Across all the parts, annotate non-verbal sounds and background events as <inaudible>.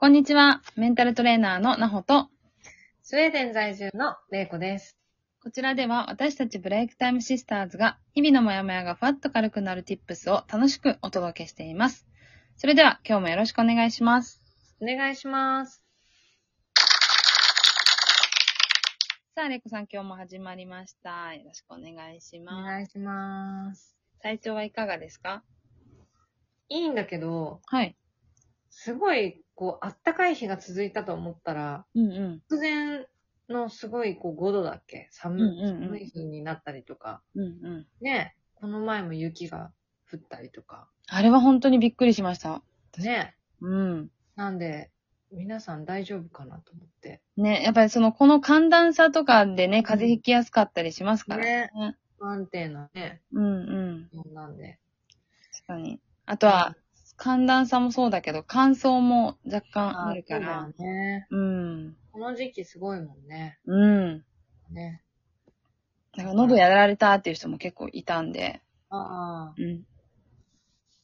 こんにちは。メンタルトレーナーのなほと、スウェーデン在住のれいこです。こちらでは私たちブレイクタイムシスターズが日々のモヤモヤがふわっと軽くなる tips を楽しくお届けしています。それでは今日もよろしくお願いします。お願いします。さあ、れいこさん今日も始まりました。よろしくお願いしおます。願いします。体調はいかがですか？いいんだけど、はい。すごい、こう、あったかい日が続いたと思ったら、うんうん。突然のすごい、こう、5度だっけ？寒,、うんうんうん寒い日になったりとか、うんうん。ね、この前も雪が降ったりとか、あれは本当にびっくりしました。ね。うん。なんで、皆さん大丈夫かなと思って。ね、やっぱりその、この寒暖差とかでね、風邪ひきやすかったりしますからね。不安定なね、うんうん。もんなんで。確かに。あとは、寒暖差もそうだけど、乾燥も若干あるかそう。ね。うん。この時期すごいもんね。うん。ね。なんか喉やられたっていう人も結構いたんで。ああ。うん。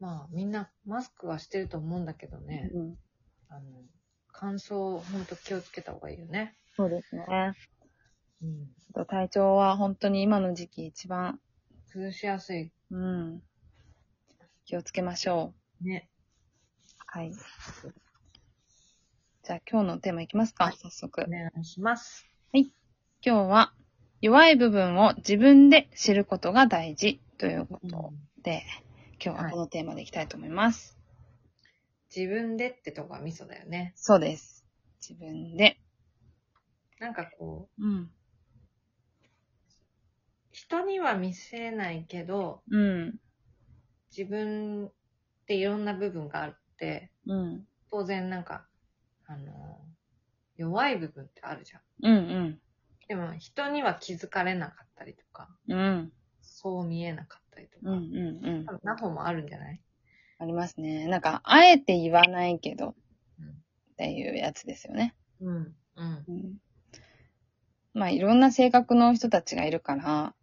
まあ、みんなマスクはしてると思うんだけどね。うん、あの、乾燥、ほんと気をつけた方がいいよね。そうですね。あうん。と体調は本当に今の時期一番、崩しやすい。うん。気をつけましょね。う。はい。じゃあ今日のテーマいきますか、はい早速。お願いします。今日は、弱い部分を自分で知ることが大事ということで、今日はこのテーマでいきたいと思います。自分でってとこがミソだよね。そうです。自分で。なんかこう、うん。人には見せないけど、うん。自分っていろんな部分があって、うん。当然なんか、あの、弱い部分ってあるじゃん。うんうん。でも人には気づかれなかったりとか、うん。そう見えなかったりとか、うんうんうん多。分ナホもあるんじゃない？ありますね。なんか、あえて言わないけど、うんっていうやつですよね。うん。うん。うん。まあ、いろんな性格の人たちがいるから、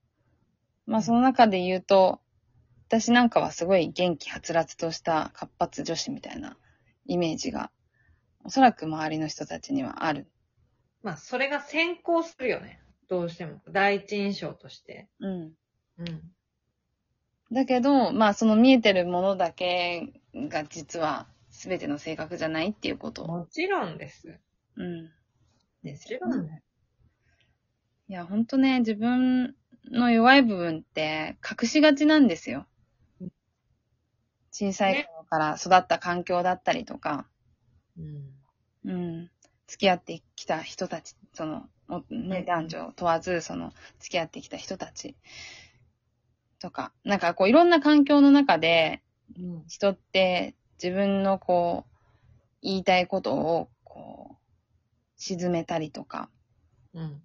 まあ、その中で言うと、私なんかはすごい元気はつらつとした活発女子みたいなイメージが、おそらく周りの人たちにはある。まあ、それが先行するよね。どうしても。第一印象として。うん。うん。だけど、まあ、その見えてるものだけが実は全ての性格じゃないっていうことを。もちろんです。うん。もですちろんね。いや、ほんとね、自分の弱い部分って隠しがちなんですようん。小さい頃から育った環境だったりとか、うん。うん。付き合ってきた人たち、その、おね、うん男女問わず、その、付き合ってきた人たちとか、なんかこういろんな環境の中で、うん。人って自分のこう、言いたいことを、こう、沈めたりとか、うん。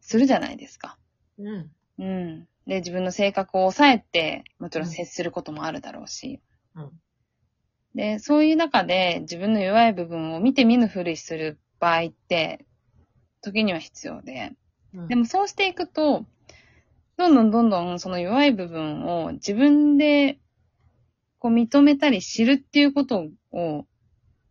するじゃないですか。うん。うん。で、自分の性格を抑えて、もちろん接することもあるだろうし。うんで、そういう中で自分の弱い部分を見て見ぬふりする場合って、時には必要で。うん。でもそうしていくと、どんどんどんどんその弱い部分を自分でこう認めたり知るっていうことを、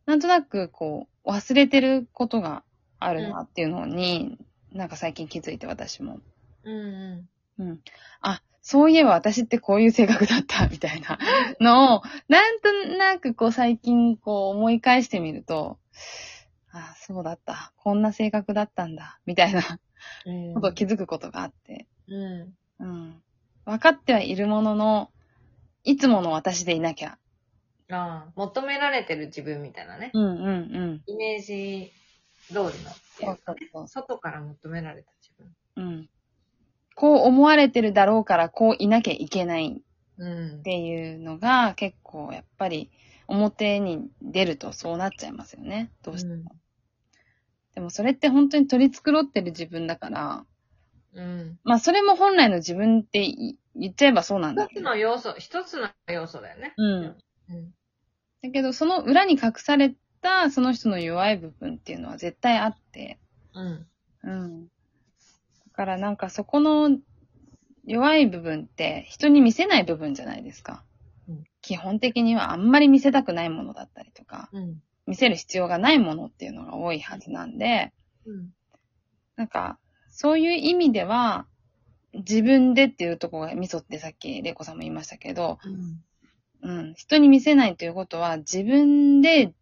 なんとなくこう忘れてることがあるなっていうのに、なんか最近気づいて私も。うん。うん。うん。あ、そういえば私ってこういう性格だった、みたいな <laughs> のを、なんとなくこう最近こう思い返してみると、あ、そうだった。こんな性格だったんだ、みたいなうん。ことを気づくことがあって。うん。うん。分かってはいるものの、いつもの私でいなきゃ。ああ、求められてる自分みたいなね。うんうんうん。イメージ通りのそう。そうそう。外から求められた自分。うん。こう思われてるだろうから、こういなきゃいけないうんっ。ていうのが結構やっぱり表に出るとそうなっちゃいますよね。どうしても。でもそれって本当に取り繕ってる自分だから、うん。まあそれも本来の自分ってい言っちゃえばそうなんだ一つ。の要素、一つの要素だよね。うん。うん。だけどその裏に隠されたその人の弱い部分っていうのは絶対あって、うん。うん。だからなんかそこの弱い部分って人に見せない部分じゃないですか。うん基本的にはあんまり見せたくないものだったりとか、うん。見せる必要がないものっていうのが多いはずなんで、うん。なんか、そういう意味では、自分でっていうところがミソってさっきレイコさんも言いましたけど、うん。うん、人に見せないということは自分で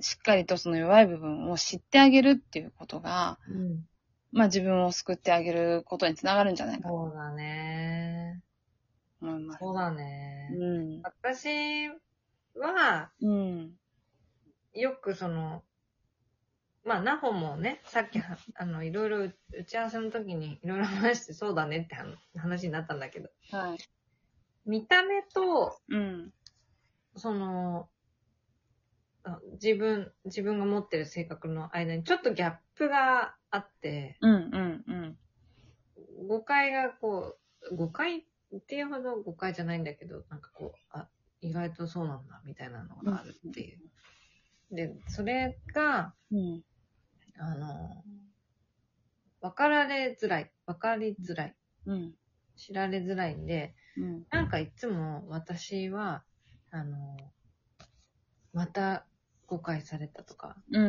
しっかりとその弱い部分を知ってあげるっていうことが、うん。まあ自分を救ってあげることにつながるんじゃないかとそうだね。思います。そうだね。うん。私は、うん。よくその、まあ、ナホもね、さっきは、あの、いろいろ打ち合わせの時にいろいろ話してそうだねって話話になったんだけど、はい。見た目と、うん。その、あ自分、自分が持ってる性格の間にちょっとギャップがあって、うん、うん、うん。誤解がこう、誤解っていうほど誤解じゃないんだけど、なんかこう、あ、意外とそうなんだ、みたいなのがあるっていう。で、それが、うん。あの、分かられづらい、分かりづらい、うん。知られづらいんで、うん。なんかいつも私は、あの、また誤解されたとか、うん、う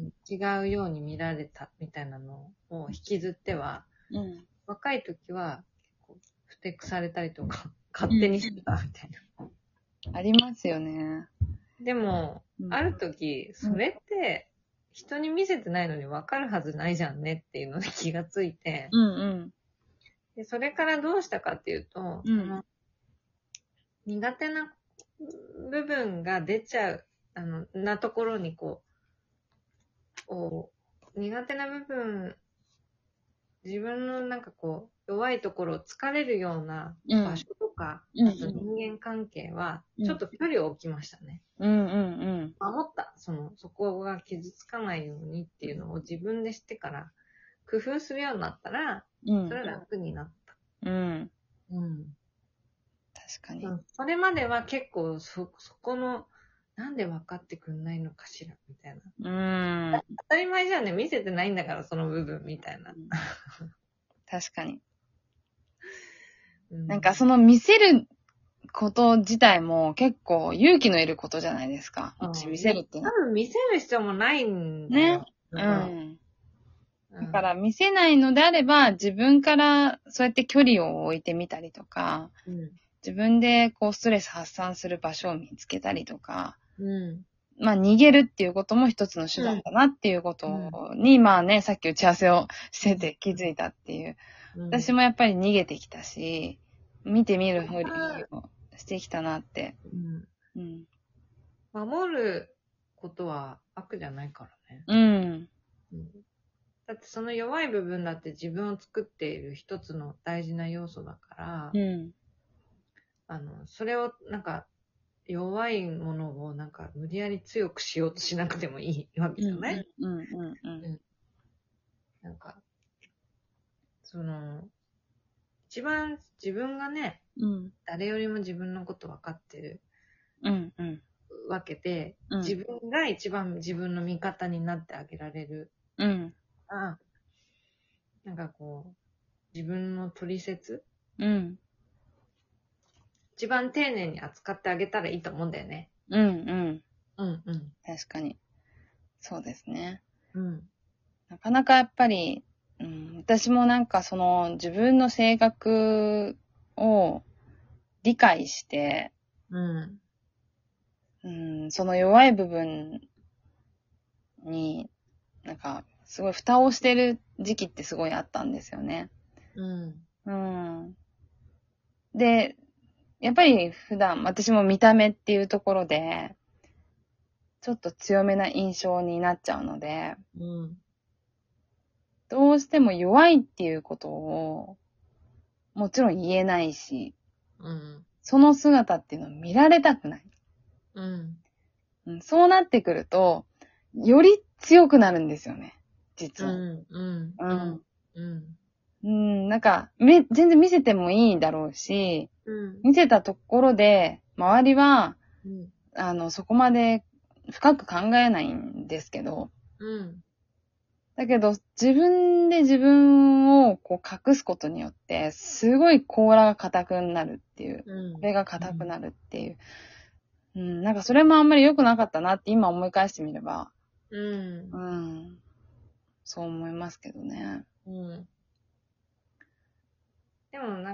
ん、違うように見られたみたいなのを引きずっては、うん。うん。若い時は、結構ふてくされたりとか、勝手にしてたみたいな。ありますよね。でも、うんある時、それって、人に見せてないのに分かるはずないじゃんねっていうのに気がついて、うん、うん。でそれからどうしたかっていうと、うんその苦手な部分が出ちゃう、あの、なところにこう、こう苦手な部分、自分のなんかこう、弱いところを疲れるようなうん場所とか、うんあと人間関係は、うんちょっと距離を置きましたね。うん、うん、守った。その、そこが傷つかないようにっていうのを自分で知ってから、工夫するようになったら、うん。それは楽になった。うん。うん。確かに。うんそれまでは結構そ、そこの、なんで分かってくんないのかしら、みたいな。うん。当たり前じゃんね、見せてないんだから、その部分、みたいな。<laughs> 確かに。うなんかその見せること自体も結構勇気のいることじゃないですか。見せるって多分見せる必要もないんだよ。は。ううんん。だから見せないのであれば自分からそうやって距離を置いてみたりとか、うん。自分でこうストレス発散する場所を見つけたりとか、うん。まあ逃げるっていうことも一つの手段だなっていうことに、まあね、さっき打ち合わせをしてて気づいたっていう。うん。私もやっぱり逃げてきたし、見てみるふりをしてきたなって。うん。うん。守ることは悪じゃないからね。うん。うんだってその弱い部分だって自分を作っている一つの大事な要素だから、うん。あの、それをなんか弱いものをなんか無理やり強くしようとしなくてもいいわけじゃない、うんうんうんなんか、その、一番自分がね、うん。誰よりも自分のこと分かってるうんうんわけで、うん。自分が一番自分の味方になってあげられるうん。から、なんかこう、自分の取説？うん。一番丁寧に扱ってあげたらいいと思うんだよね。うんうん。うんうん。確かに。そうですね。うん。なかなかやっぱり、うん、私もなんかその自分の性格を理解して、うん。うん、その弱い部分に、なんか、すごい蓋をしてる時期ってすごいあったんですよね。うん。うん。で、やっぱり普段、私も見た目っていうところで、ちょっと強めな印象になっちゃうので、うん。どうしても弱いっていうことを、もちろん言えないし、うん。その姿っていうのを見られたくない。うん。うん、そうなってくると、より強くなるんですよね、実は。うん。うん。うん。うん。うん、なんか、め、全然見せてもいいだろうし、うん。見せたところで、周りは、うん。あの、そこまで深く考えないんですけど、うん。だけど、自分で自分をこう隠すことによって、すごい甲羅が硬くなるっていう、うん。これが硬くなるっていううん、なんかそれもあんまり良くなかったなって今思い返してみれば、うんう。ん、そう思いますけどね。うん。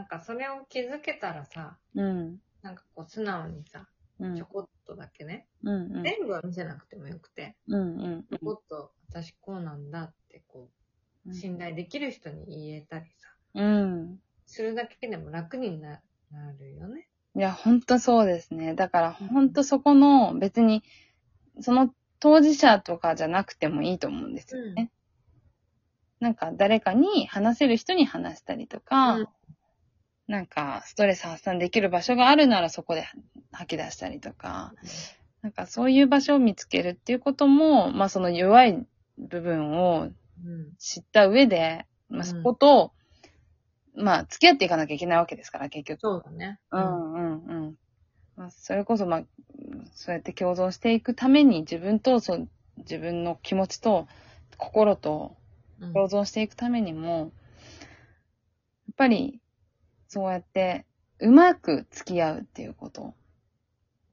なんかそれを気づけたらさ、うん、なんかこう素直にさ、うん、ちょこっとだけね、うん、うん、全部は見せなくてもよくて、うん、うんちょこっと私こうなんだってこうう、信頼できる人に言えたりさ、うん。するだけでも楽にななるよね。いや、ほんとそうですね。だから、ほんとそこの、別に、その当事者とかじゃなくてもいいと思うんですよね。なんか、誰かに話せる人に話したりとか、うんなんか、ストレス発散できる場所があるならそこで吐き出したりとか、なんかそういう場所を見つけるっていうことも、まあその弱い部分をうん。知った上で、まあうんそこと、まあ付き合っていかなきゃいけないわけですから、結局。そうだね。うんうんうん。まあ、それこそ、まあ、そうやって共存していくために自分と、そう、自分の気持ちと心とうん。共存していくためにも、やっぱり、そうやって、うまく付き合うっていうこと。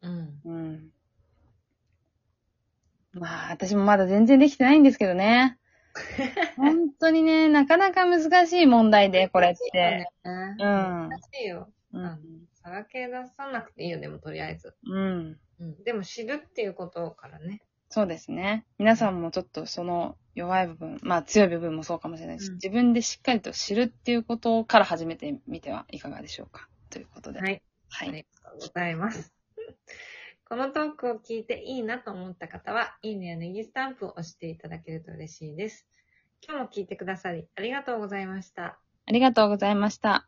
うん。うん。まあ、私もまだ全然できてないんですけどね。<laughs> 本当にね、なかなか難しい問題で、これって。ね。うん難しいよ。うん。さらけ出さなくていいよ、でもとりあえず。うん。うん。でも知るっていうことからね。そうですね。皆さんもちょっとその弱い部分、まあ強い部分もそうかもしれないし、うん自分でしっかりと知るっていうことから始めてみてはいかがでしょうか？ということで。。はいい。はい。ありがとうございます。<laughs> このトークを聞いていいなと思った方は、いいねやネギスタンプを押していただけると嬉しいです。今日も聞いてくださりありがとうございました。ありがとうございました。